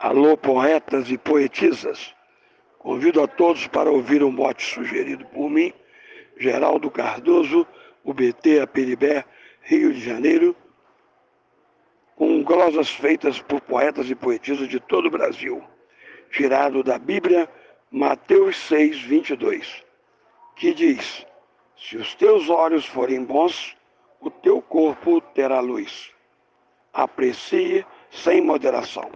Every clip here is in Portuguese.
Alô, poetas e poetisas. Convido a todos para ouvir o mote sugerido por mim, Geraldo Cardoso, UBT Aperibé, Rio de Janeiro, com glosas feitas por poetas e poetisas de todo o Brasil, tirado da Bíblia, Mateus 6, 22, que diz: Se os teus olhos forem bons, o teu corpo terá luz. Aprecie sem moderação.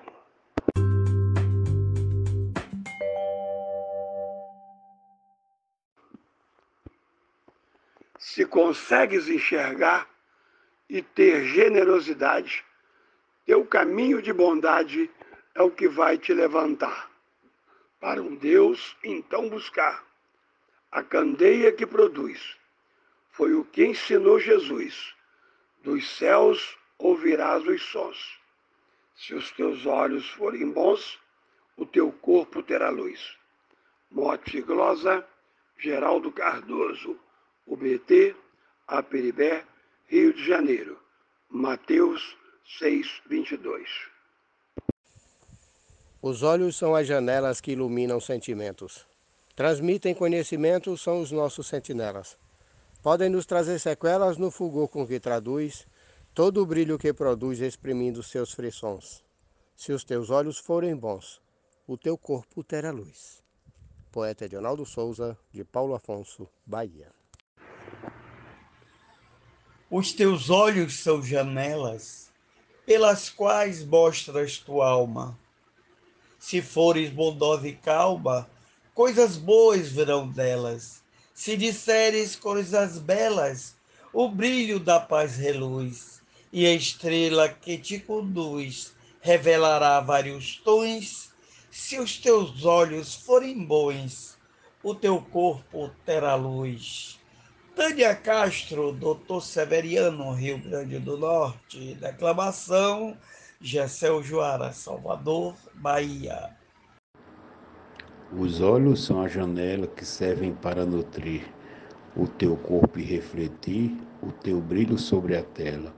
Se consegues enxergar e ter generosidade, teu caminho de bondade é o que vai te levantar. Para um Deus, então buscar a candeia que produz. Foi o que ensinou Jesus. Dos céus ouvirás os sons. Se os teus olhos forem bons, o teu corpo terá luz. Mote Glosa, Geraldo Cardoso, UBT, Aperibé, Rio de Janeiro. Mateus 6, 22. Os olhos são as janelas que iluminam sentimentos. Transmitem conhecimento, são os nossos sentinelas. Podem nos trazer sequelas no fulgor com que traduz todo o brilho que produz exprimindo seus frissons. Se os teus olhos forem bons, o teu corpo terá luz. Poeta Edionaldo Souza, de Paulo Afonso, Bahia. Os teus olhos são janelas pelas quais mostras tua alma. Se fores bondosa e calma, coisas boas virão delas. Se disseres coisas belas, o brilho da paz reluz, e a estrela que te conduz revelará vários tons. Se os teus olhos forem bons, o teu corpo terá luz. Tânia Castro, doutor Severiano, Rio Grande do Norte. Declamação, Gessel Joara, Salvador, Bahia. Os olhos são a janela que servem para nutrir o teu corpo e refletir o teu brilho sobre a tela.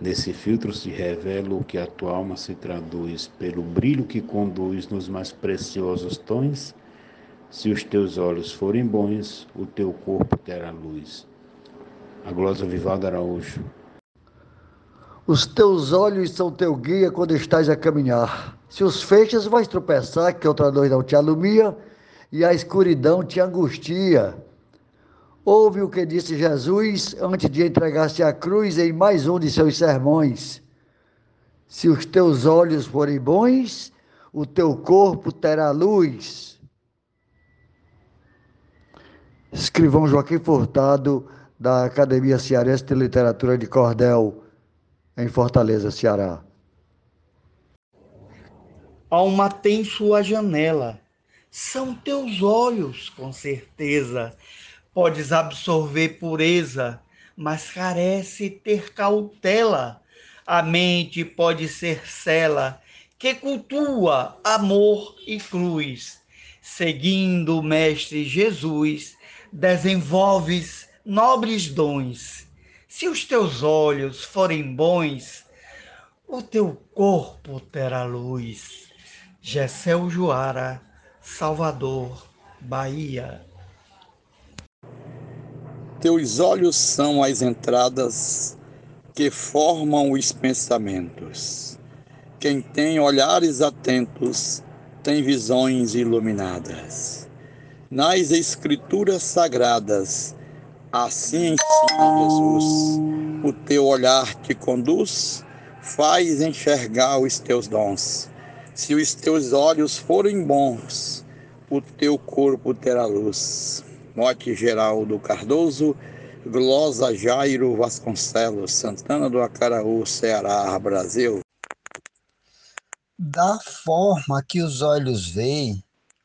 Nesse filtro se revela o que a tua alma se traduz pelo brilho que conduz nos mais preciosos tons. Se os teus olhos forem bons, o teu corpo terá luz. A Glosa Vivaldo Araújo. Os teus olhos são teu guia quando estás a caminhar. Se os fechas, vais tropeçar, que outra noite não te alumia, e a escuridão te angustia. Ouve o que disse Jesus antes de entregar-se à cruz em mais um de seus sermões. Se os teus olhos forem bons, o teu corpo terá luz. Escrivão Joaquim Furtado, da Academia Cearense de Literatura de Cordel em Fortaleza, Ceará. Alma tem sua janela, são teus olhos, com certeza. Podes absorver pureza, mas carece ter cautela. A mente pode ser cela, que cultua amor e cruz. Seguindo o Mestre Jesus, desenvolves nobres dons se os teus olhos forem bons, o teu corpo terá luz. Gessel Joara, Salvador, Bahia. Teus olhos são as entradas que formam os pensamentos. Quem tem olhares atentos tem visões iluminadas. Nas escrituras sagradas, Assim ensina Jesus. O teu olhar te conduz, faz enxergar os teus dons. Se os teus olhos forem bons, o teu corpo terá luz. Mote Geraldo Cardoso, Glosa Jairo Vasconcelos, Santana do Acaraú, Ceará, Brasil. Da forma que os olhos veem,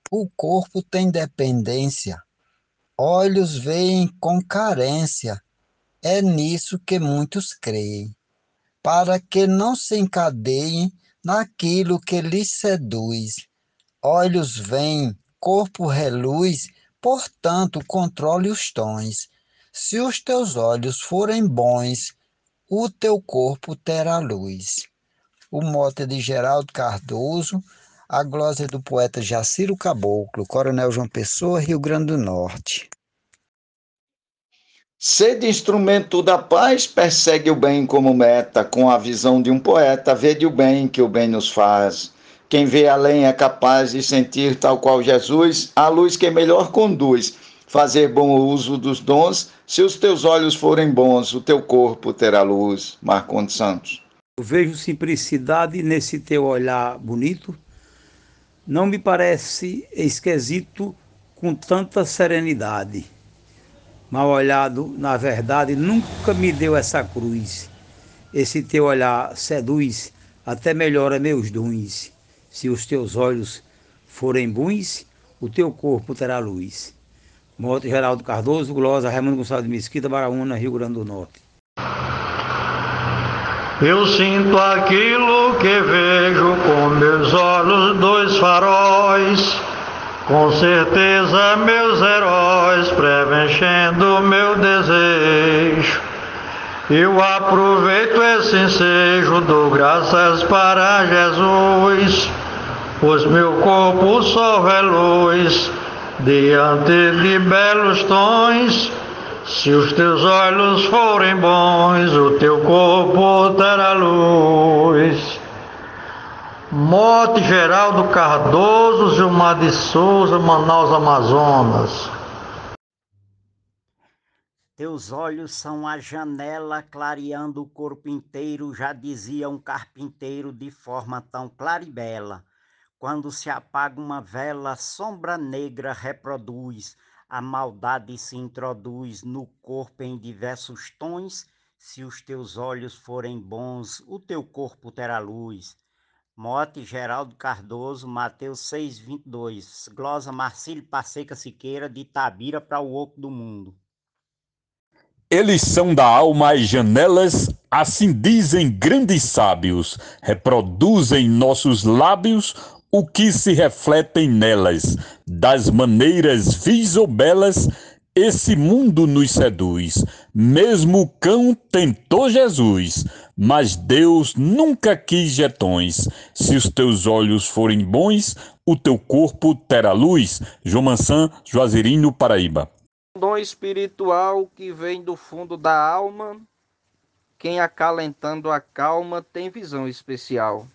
o corpo tem dependência olhos veem com carência. É nisso que muitos creem, para que não se encadeiem naquilo que lhes seduz. Olhos veem, corpo reluz, portanto, controle os tons. Se os teus olhos forem bons, o teu corpo terá luz. o mote de Geraldo Cardoso, a glosa é do poeta Jaciro Caboclo, Coronel João Pessoa, Rio Grande do Norte. Sede instrumento da paz, persegue o bem como meta, com a visão de um poeta, vede o bem que o bem nos faz. Quem vê além é capaz de sentir tal qual Jesus, a luz que melhor conduz, fazer bom uso dos dons. Se os teus olhos forem bons, o teu corpo terá luz. Marcondes Santos. Eu vejo simplicidade nesse teu olhar bonito. Não me parece esquisito com tanta serenidade. Mal olhado, na verdade, nunca me deu essa cruz. Esse teu olhar seduz, até melhora meus dons. Se os teus olhos forem bons, o teu corpo terá luz. Morte Geraldo Cardoso, Glosa, Raimundo Gonçalves Mesquita, Baraúna, Rio Grande do Norte. Eu sinto aquilo que vejo com meus olhos, dois faróis. Com certeza, meus heróis preenchendo meu desejo. Eu aproveito esse ensejo, dou graças para Jesus, pois meu corpo só é luz diante de belos tons. Se os teus olhos forem bons, o teu corpo Morte Geraldo Cardoso, Gilmar de Souza, Manaus, Amazonas. Teus olhos são a janela clareando o corpo inteiro, já dizia um carpinteiro de forma tão clara e bela. Quando se apaga uma vela, sombra negra reproduz, a maldade se introduz no corpo em diversos tons. Se os teus olhos forem bons, o teu corpo terá luz. Mote Geraldo Cardoso, Mateus 6:22. Glosa Marcílio Passeca Siqueira, de Itabira para o Oco do Mundo. Eles são da alma as janelas, assim dizem grandes sábios, reproduzem nossos lábios o que se refletem nelas, das maneiras vis ou belas, esse mundo nos seduz. Mesmo o cão tentou Jesus, mas Deus nunca quis jetões. Se os teus olhos forem bons, o teu corpo terá luz. João Mansan, Juazeirinho, Paraíba dom espiritual que vem do fundo da alma. Quem acalentando a calma tem visão especial.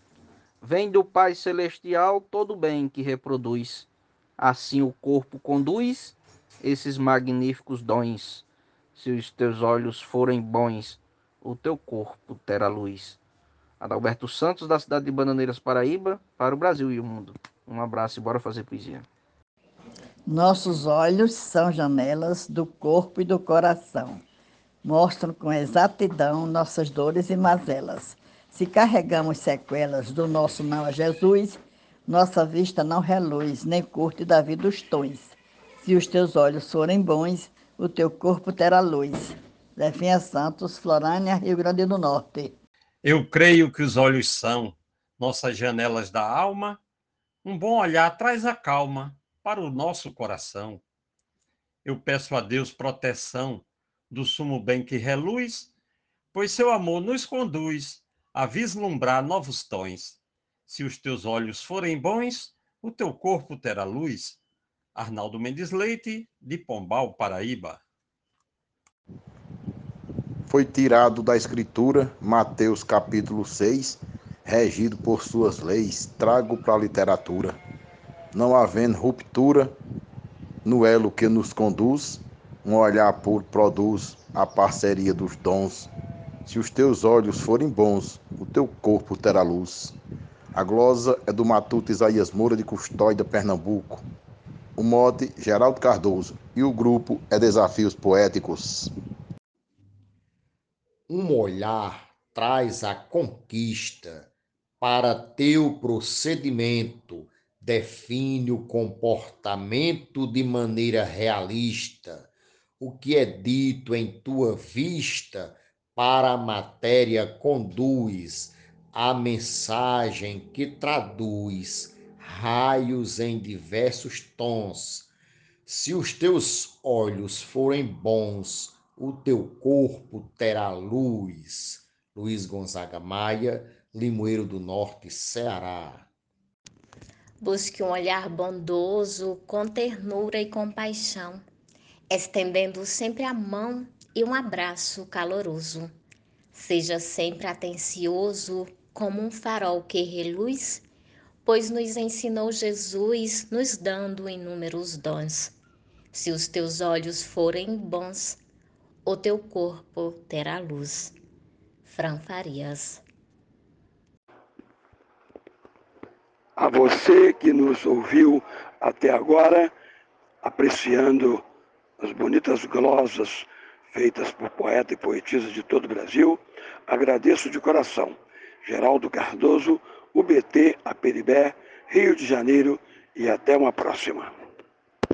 Vem do Pai Celestial todo bem que reproduz. Assim o corpo conduz esses magníficos dons. Se os teus olhos forem bons, o teu corpo terá luz. Adalberto Santos, da cidade de Bananeiras, Paraíba, para o Brasil e o mundo. Um abraço e bora fazer poesia. Nossos olhos são janelas do corpo e do coração. Mostram com exatidão nossas dores e mazelas. Se carregamos sequelas do nosso não a Jesus, nossa vista não reluz, nem curte da vida os tons. Se os teus olhos forem bons, o teu corpo terá luz. Zefinha Santos, Florânia, Rio Grande do Norte. Eu creio que os olhos são nossas janelas da alma. Um bom olhar traz a calma para o nosso coração. Eu peço a Deus proteção do sumo bem que reluz, pois seu amor nos conduz a vislumbrar novos tons. Se os teus olhos forem bons, o teu corpo terá luz. Arnaldo Mendes Leite, de Pombal, Paraíba. Foi tirado da Escritura, Mateus capítulo 6, regido por suas leis, trago para a literatura não havendo ruptura no elo que nos conduz, um olhar puro produz a parceria dos dons. Se os teus olhos forem bons, o teu corpo terá luz. A glosa é do matuto Isaías Moura de Custódia, Pernambuco. O mote Geraldo Cardoso e o grupo é Desafios Poéticos. Um olhar traz a conquista para teu procedimento define o comportamento de maneira realista. O que é dito em tua vista para a matéria conduz a mensagem que traduz raios em diversos tons. Se os teus olhos forem bons, o teu corpo terá luz. Luiz Gonzaga Maia, Limoeiro do Norte, Ceará. Busque um olhar bondoso, com ternura e compaixão, estendendo sempre a mão e um abraço caloroso. Seja sempre atencioso, como um farol que reluz, pois nos ensinou Jesus, nos dando inúmeros dons. Se os teus olhos forem bons, o teu corpo terá luz. Fran Farias. A você que nos ouviu até agora, apreciando as bonitas glosas feitas por poetas e poetisas de todo o Brasil, agradeço de coração. Geraldo Cardoso, UBT, Aperibé, Rio de Janeiro e até uma próxima.